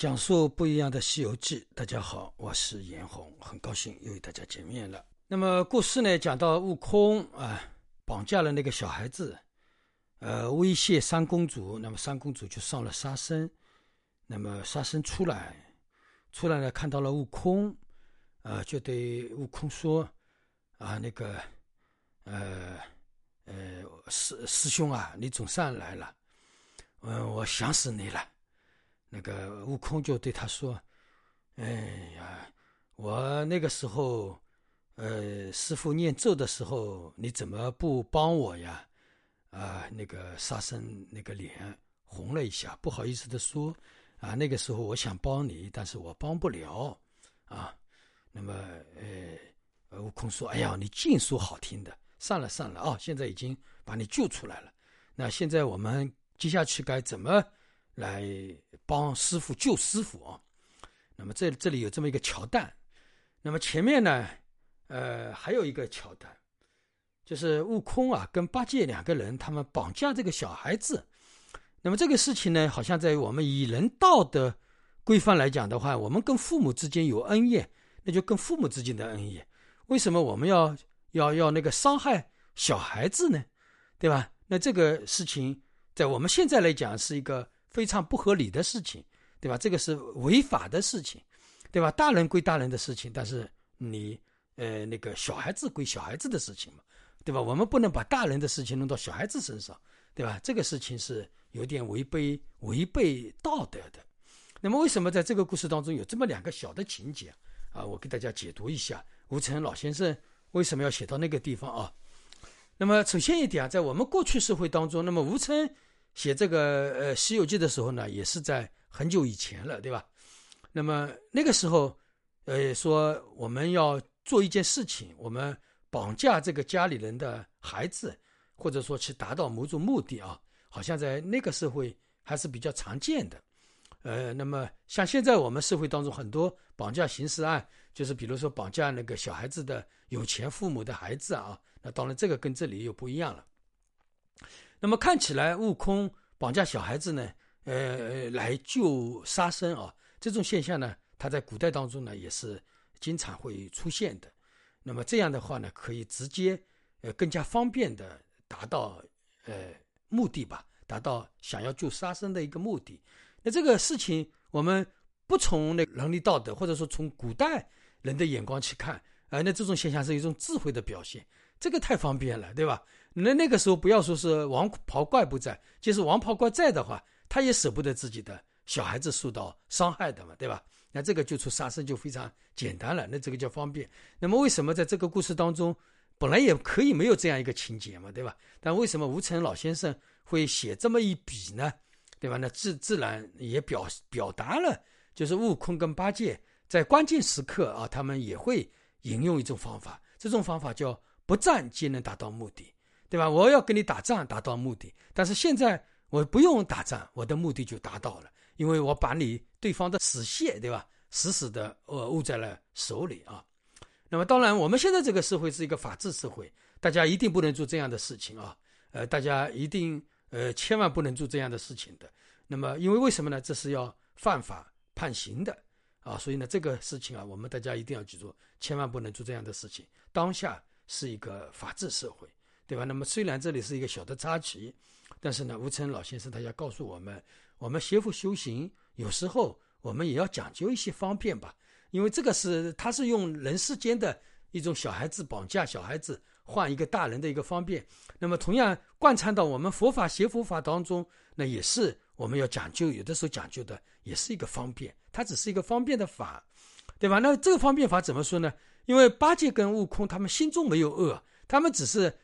讲述不一样的《西游记》，大家好，我是严红，很高兴又与大家见面了。那么故事呢，讲到悟空啊，绑架了那个小孩子，呃，威胁三公主，那么三公主就上了沙僧，那么沙僧出来，出来呢，看到了悟空，啊，就对悟空说，啊，那个，呃，呃，师师兄啊，你总算来了，嗯，我想死你了。那个悟空就对他说：“哎呀，我那个时候，呃，师傅念咒的时候，你怎么不帮我呀？”啊，那个沙僧那个脸红了一下，不好意思的说：“啊，那个时候我想帮你，但是我帮不了。”啊，那么，呃，悟空说：“哎呀，你净说好听的，算了算了啊，现在已经把你救出来了，那现在我们接下去该怎么？”来帮师傅救师傅啊！那么这这里有这么一个桥段，那么前面呢，呃，还有一个桥段，就是悟空啊跟八戒两个人他们绑架这个小孩子。那么这个事情呢，好像在我们以人道的规范来讲的话，我们跟父母之间有恩怨，那就跟父母之间的恩怨。为什么我们要要要那个伤害小孩子呢？对吧？那这个事情在我们现在来讲是一个。非常不合理的事情，对吧？这个是违法的事情，对吧？大人归大人的事情，但是你呃那个小孩子归小孩子的事情嘛，对吧？我们不能把大人的事情弄到小孩子身上，对吧？这个事情是有点违背违背道德的。那么为什么在这个故事当中有这么两个小的情节啊？我给大家解读一下，吴承老先生为什么要写到那个地方啊？那么首先一点啊，在我们过去社会当中，那么吴承。写这个呃《西游记》的时候呢，也是在很久以前了，对吧？那么那个时候，呃，说我们要做一件事情，我们绑架这个家里人的孩子，或者说去达到某种目的啊，好像在那个社会还是比较常见的。呃，那么像现在我们社会当中很多绑架刑事案，就是比如说绑架那个小孩子的有钱父母的孩子啊，那当然这个跟这里又不一样了。那么看起来，悟空绑架小孩子呢，呃，来救沙僧啊，这种现象呢，他在古代当中呢也是经常会出现的。那么这样的话呢，可以直接呃更加方便的达到呃目的吧，达到想要救沙僧的一个目的。那这个事情我们不从那伦理道德，或者说从古代人的眼光去看，啊，那这种现象是一种智慧的表现，这个太方便了，对吧？那那个时候不要说是王袍怪不在，就是王袍怪在的话，他也舍不得自己的小孩子受到伤害的嘛，对吧？那这个救出沙僧就非常简单了，那这个叫方便。那么为什么在这个故事当中，本来也可以没有这样一个情节嘛，对吧？但为什么吴承老先生会写这么一笔呢？对吧？那自自然也表表达了，就是悟空跟八戒在关键时刻啊，他们也会引用一种方法，这种方法叫不战皆能达到目的。对吧？我要跟你打仗，达到目的。但是现在我不用打仗，我的目的就达到了，因为我把你对方的死械，对吧，死死的呃握在了手里啊。那么当然，我们现在这个社会是一个法治社会，大家一定不能做这样的事情啊。呃，大家一定呃千万不能做这样的事情的。那么，因为为什么呢？这是要犯法判刑的啊。所以呢，这个事情啊，我们大家一定要记住，千万不能做这样的事情。当下是一个法治社会。对吧？那么虽然这里是一个小的插曲，但是呢，吴承老先生他要告诉我们，我们学佛修行，有时候我们也要讲究一些方便吧。因为这个是他是用人世间的一种小孩子绑架小孩子换一个大人的一个方便。那么同样贯穿到我们佛法学佛法当中，那也是我们要讲究，有的时候讲究的也是一个方便，它只是一个方便的法，对吧？那这个方便法怎么说呢？因为八戒跟悟空他们心中没有恶，他们只是。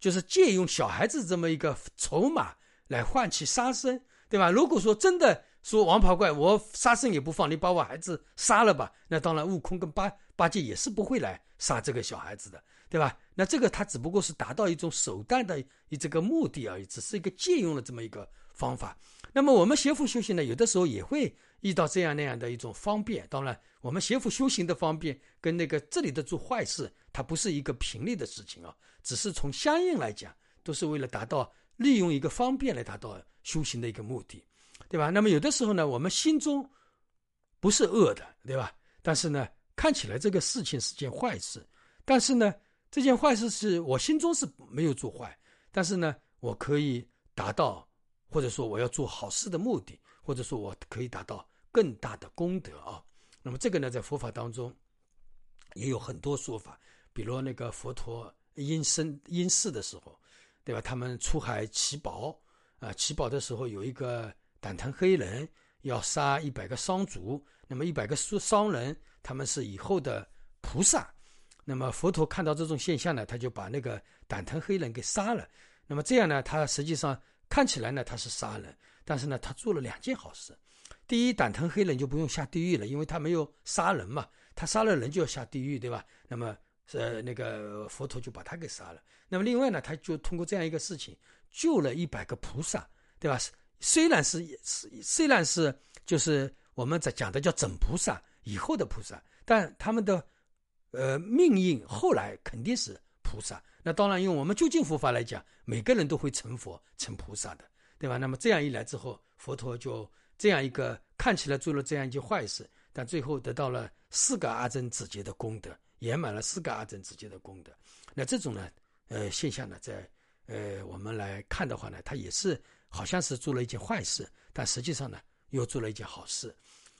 就是借用小孩子这么一个筹码来换取杀生，对吧？如果说真的说王袍怪，我杀生也不放，你把我孩子杀了吧，那当然悟空跟八八戒也是不会来杀这个小孩子的，对吧？那这个他只不过是达到一种手段的一这个目的而已，只是一个借用了这么一个方法。那么我们邪佛修行呢，有的时候也会遇到这样那样的一种方便。当然，我们邪佛修行的方便跟那个这里的做坏事，它不是一个频率的事情啊。只是从相应来讲，都是为了达到利用一个方便来达到修行的一个目的，对吧？那么有的时候呢，我们心中不是恶的，对吧？但是呢，看起来这个事情是件坏事，但是呢，这件坏事是我心中是没有做坏，但是呢，我可以达到，或者说我要做好事的目的，或者说我可以达到更大的功德啊。那么这个呢，在佛法当中也有很多说法，比如那个佛陀因生因世的时候，对吧？他们出海祈宝啊，祈宝的时候有一个胆疼黑人要杀一百个商族，那么一百个商商人他们是以后的菩萨，那么佛陀看到这种现象呢，他就把那个胆疼黑人给杀了。那么这样呢，他实际上看起来呢他是杀人，但是呢他做了两件好事。第一，胆疼黑人就不用下地狱了，因为他没有杀人嘛，他杀了人就要下地狱，对吧？那么，呃，那个佛陀就把他给杀了。那么另外呢，他就通过这样一个事情救了一百个菩萨，对吧？虽然是是虽然是就是我们在讲的叫整菩萨以后的菩萨，但他们的呃命运后来肯定是菩萨。那当然，用我们究竟佛法来讲，每个人都会成佛成菩萨的，对吧？那么这样一来之后，佛陀就。这样一个看起来做了这样一件坏事，但最后得到了四个阿僧子劫的功德，圆满了四个阿僧子劫的功德。那这种呢，呃，现象呢，在呃我们来看的话呢，他也是好像是做了一件坏事，但实际上呢，又做了一件好事。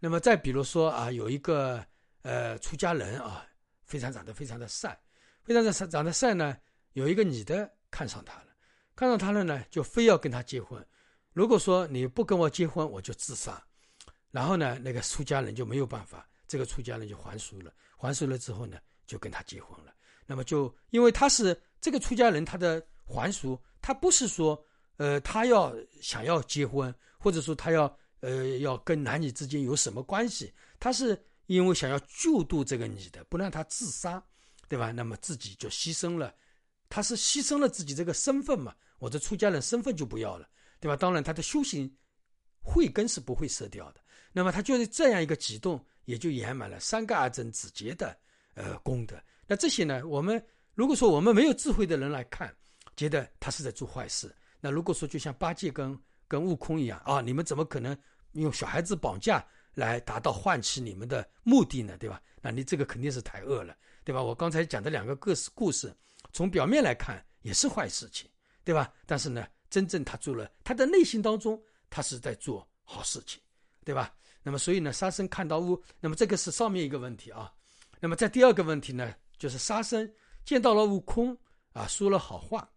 那么再比如说啊，有一个呃出家人啊，非常长得非常的善，非常的长长得善呢，有一个女的看上他了，看上他了呢，就非要跟他结婚。如果说你不跟我结婚，我就自杀。然后呢，那个出家人就没有办法，这个出家人就还俗了。还俗了之后呢，就跟他结婚了。那么就因为他是这个出家人，他的还俗，他不是说，呃，他要想要结婚，或者说他要，呃，要跟男女之间有什么关系，他是因为想要救度这个女的，不让她自杀，对吧？那么自己就牺牲了，他是牺牲了自己这个身份嘛，我的出家人身份就不要了。对吧？当然，他的修行慧根是不会舍掉的。那么，他就是这样一个举动，也就圆满了三个阿僧子劫的呃功德。那这些呢，我们如果说我们没有智慧的人来看，觉得他是在做坏事。那如果说就像八戒跟跟悟空一样啊，你们怎么可能用小孩子绑架来达到唤起你们的目的呢？对吧？那你这个肯定是太恶了，对吧？我刚才讲的两个故事，故事从表面来看也是坏事情，对吧？但是呢。真正他做了，他的内心当中，他是在做好事情，对吧？那么，所以呢，沙僧看到悟，那么这个是上面一个问题啊。那么，在第二个问题呢，就是沙僧见到了悟空啊，说了好话。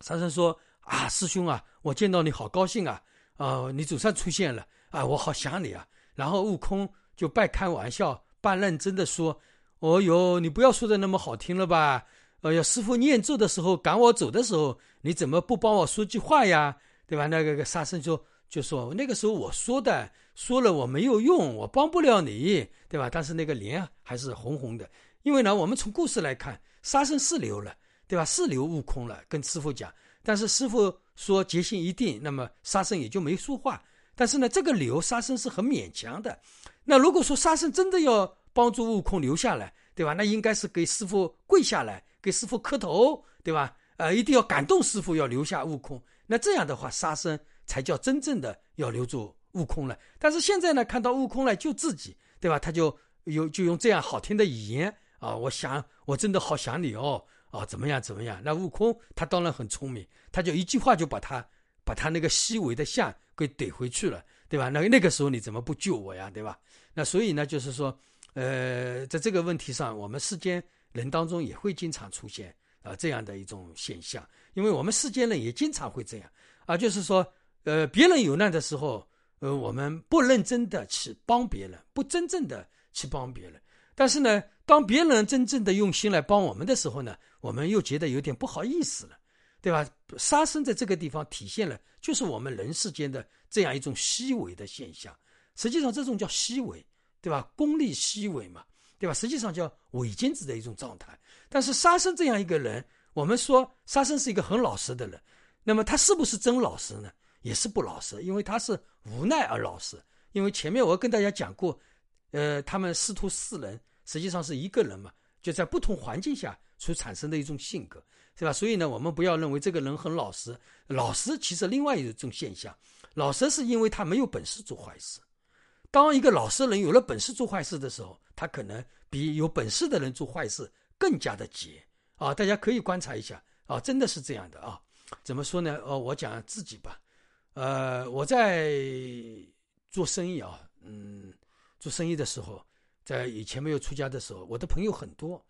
沙僧说：“啊，师兄啊，我见到你好高兴啊！啊，你总算出现了啊，我好想你啊。”然后悟空就半开玩笑半认真的说：“哦哟，你不要说的那么好听了吧？”哎呀，师傅念咒的时候赶我走的时候，你怎么不帮我说句话呀？对吧？那个个沙僧就就说那个时候我说的，说了我没有用，我帮不了你，对吧？但是那个脸还是红红的，因为呢，我们从故事来看，沙僧是留了，对吧？是留悟空了，跟师傅讲，但是师傅说决心一定，那么沙僧也就没说话。但是呢，这个留沙僧是很勉强的。那如果说沙僧真的要帮助悟空留下来，对吧？那应该是给师傅跪下来。给师傅磕头，对吧？呃，一定要感动师傅，要留下悟空。那这样的话，沙僧才叫真正的要留住悟空了。但是现在呢，看到悟空来救自己，对吧？他就有就用这样好听的语言啊，我想我真的好想你哦，啊，怎么样怎么样？那悟空他当然很聪明，他就一句话就把他把他那个虚伪的相给怼回去了，对吧？那那个时候你怎么不救我呀，对吧？那所以呢，就是说，呃，在这个问题上，我们世间。人当中也会经常出现啊这样的一种现象，因为我们世间人也经常会这样啊，就是说，呃，别人有难的时候，呃，我们不认真的去帮别人，不真正的去帮别人，但是呢，当别人真正的用心来帮我们的时候呢，我们又觉得有点不好意思了，对吧？杀生在这个地方体现了，就是我们人世间的这样一种虚伪的现象，实际上这种叫虚伪，对吧？功利虚伪嘛。对吧？实际上叫伪君子的一种状态。但是沙僧这样一个人，我们说沙僧是一个很老实的人，那么他是不是真老实呢？也是不老实，因为他是无奈而老实。因为前面我跟大家讲过，呃，他们师徒四人实际上是一个人嘛，就在不同环境下所产生的一种性格，是吧？所以呢，我们不要认为这个人很老实，老实其实另外一种现象，老实是因为他没有本事做坏事。当一个老实人有了本事做坏事的时候，他可能比有本事的人做坏事更加的急啊！大家可以观察一下啊，真的是这样的啊。怎么说呢？哦，我讲自己吧。呃，我在做生意啊，嗯，做生意的时候，在以前没有出家的时候，我的朋友很多。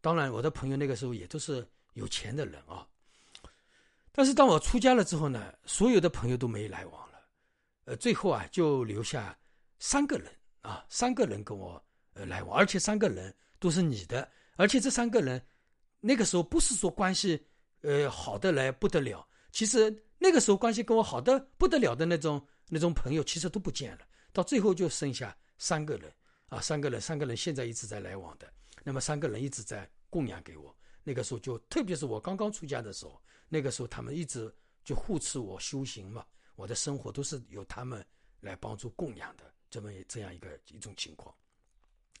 当然，我的朋友那个时候也都是有钱的人啊。但是当我出家了之后呢，所有的朋友都没来往了。呃，最后啊，就留下三个人啊，三个人跟我呃来往，而且三个人都是你的，而且这三个人那个时候不是说关系。呃，好的来不得了。其实那个时候关系跟我好的不得了的那种那种朋友，其实都不见了。到最后就剩下三个人啊，三个人，三个人现在一直在来往的。那么三个人一直在供养给我。那个时候就，特别是我刚刚出家的时候，那个时候他们一直就护持我修行嘛，我的生活都是由他们来帮助供养的，这么这样一个一种情况。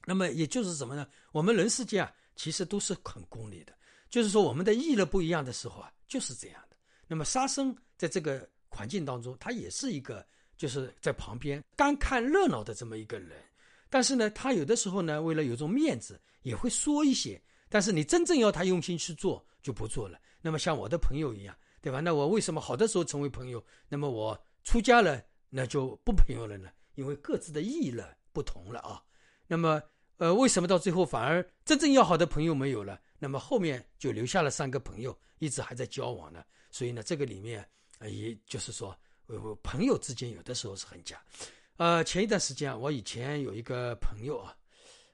那么也就是什么呢？我们人世间啊，其实都是很功利的。就是说，我们的意乐不一样的时候啊，就是这样的。那么沙僧在这个环境当中，他也是一个就是在旁边干看热闹的这么一个人。但是呢，他有的时候呢，为了有种面子，也会说一些。但是你真正要他用心去做，就不做了。那么像我的朋友一样，对吧？那我为什么好的时候成为朋友，那么我出家了，那就不朋友了呢？因为各自的意义了不同了啊。那么，呃，为什么到最后反而真正要好的朋友没有了？那么后面就留下了三个朋友，一直还在交往呢。所以呢，这个里面呃，也就是说，呃，朋友之间有的时候是很假。呃，前一段时间我以前有一个朋友啊，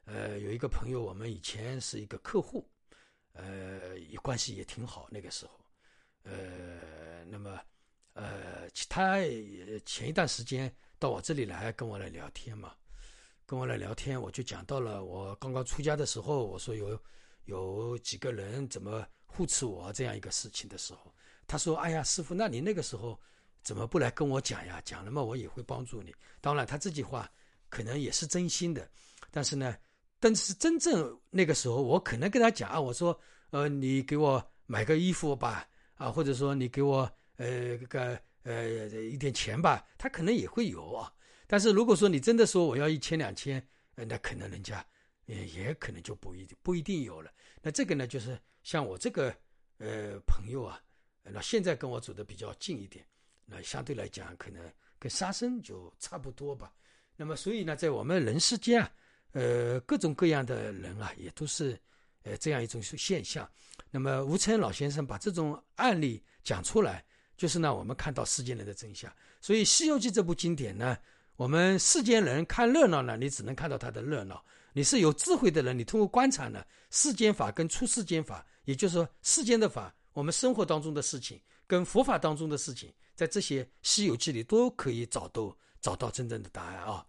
呃，有一个朋友，我们以前是一个客户，呃，关系也挺好。那个时候，呃，那么，呃，他前一段时间到我这里来跟我来聊天嘛，跟我来聊天，我就讲到了我刚刚出家的时候，我说有。有几个人怎么护持我这样一个事情的时候，他说：“哎呀，师傅，那你那个时候怎么不来跟我讲呀？讲了嘛，我也会帮助你。当然，他这句话可能也是真心的，但是呢，但是真正那个时候，我可能跟他讲啊，我说，呃，你给我买个衣服吧，啊，或者说你给我呃个呃一点钱吧，他可能也会有啊。但是如果说你真的说我要一千两千，那可能人家。”也也可能就不一定不一定有了。那这个呢，就是像我这个呃朋友啊，那现在跟我走的比较近一点，那相对来讲可能跟沙僧就差不多吧。那么所以呢，在我们人世间啊，呃各种各样的人啊，也都是呃这样一种现象。那么吴承恩老先生把这种案例讲出来，就是让我们看到世间人的真相。所以《西游记》这部经典呢，我们世间人看热闹呢，你只能看到它的热闹。你是有智慧的人，你通过观察呢，世间法跟出世间法，也就是说世间的法，我们生活当中的事情跟佛法当中的事情，在这些《西游记》里都可以找到找到真正的答案啊。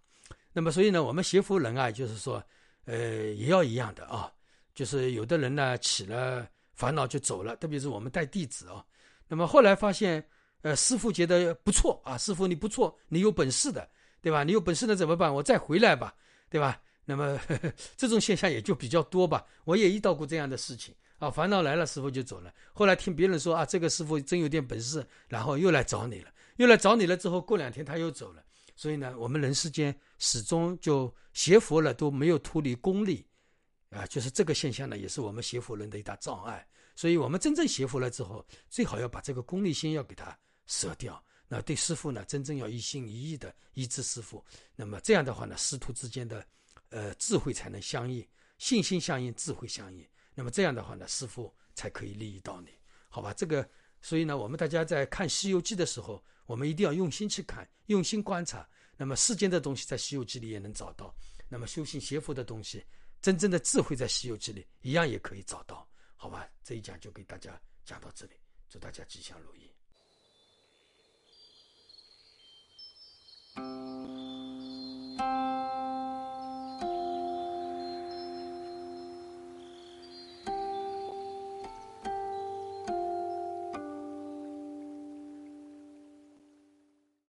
那么，所以呢，我们学佛人啊，就是说，呃，也要一样的啊，就是有的人呢起了烦恼就走了，特别是我们带弟子啊，那么后来发现，呃，师傅觉得不错啊，师傅你不错，你有本事的，对吧？你有本事的怎么办？我再回来吧，对吧？那么 这种现象也就比较多吧，我也遇到过这样的事情啊，烦恼来了，师傅就走了。后来听别人说啊，这个师傅真有点本事，然后又来找你了，又来找你了之后，过两天他又走了。所以呢，我们人世间始终就学佛了都没有脱离功利，啊，就是这个现象呢，也是我们学佛人的一大障碍。所以我们真正学佛了之后，最好要把这个功利心要给它舍掉，那对师傅呢，真正要一心一意的依止师傅。那么这样的话呢，师徒之间的。呃，智慧才能相应，信心相应，智慧相应。那么这样的话呢，师傅才可以利益到你，好吧？这个，所以呢，我们大家在看《西游记》的时候，我们一定要用心去看，用心观察。那么世间的东西在《西游记》里也能找到，那么修行邪佛的东西，真正的智慧在《西游记》里一样也可以找到，好吧？这一讲就给大家讲到这里，祝大家吉祥如意。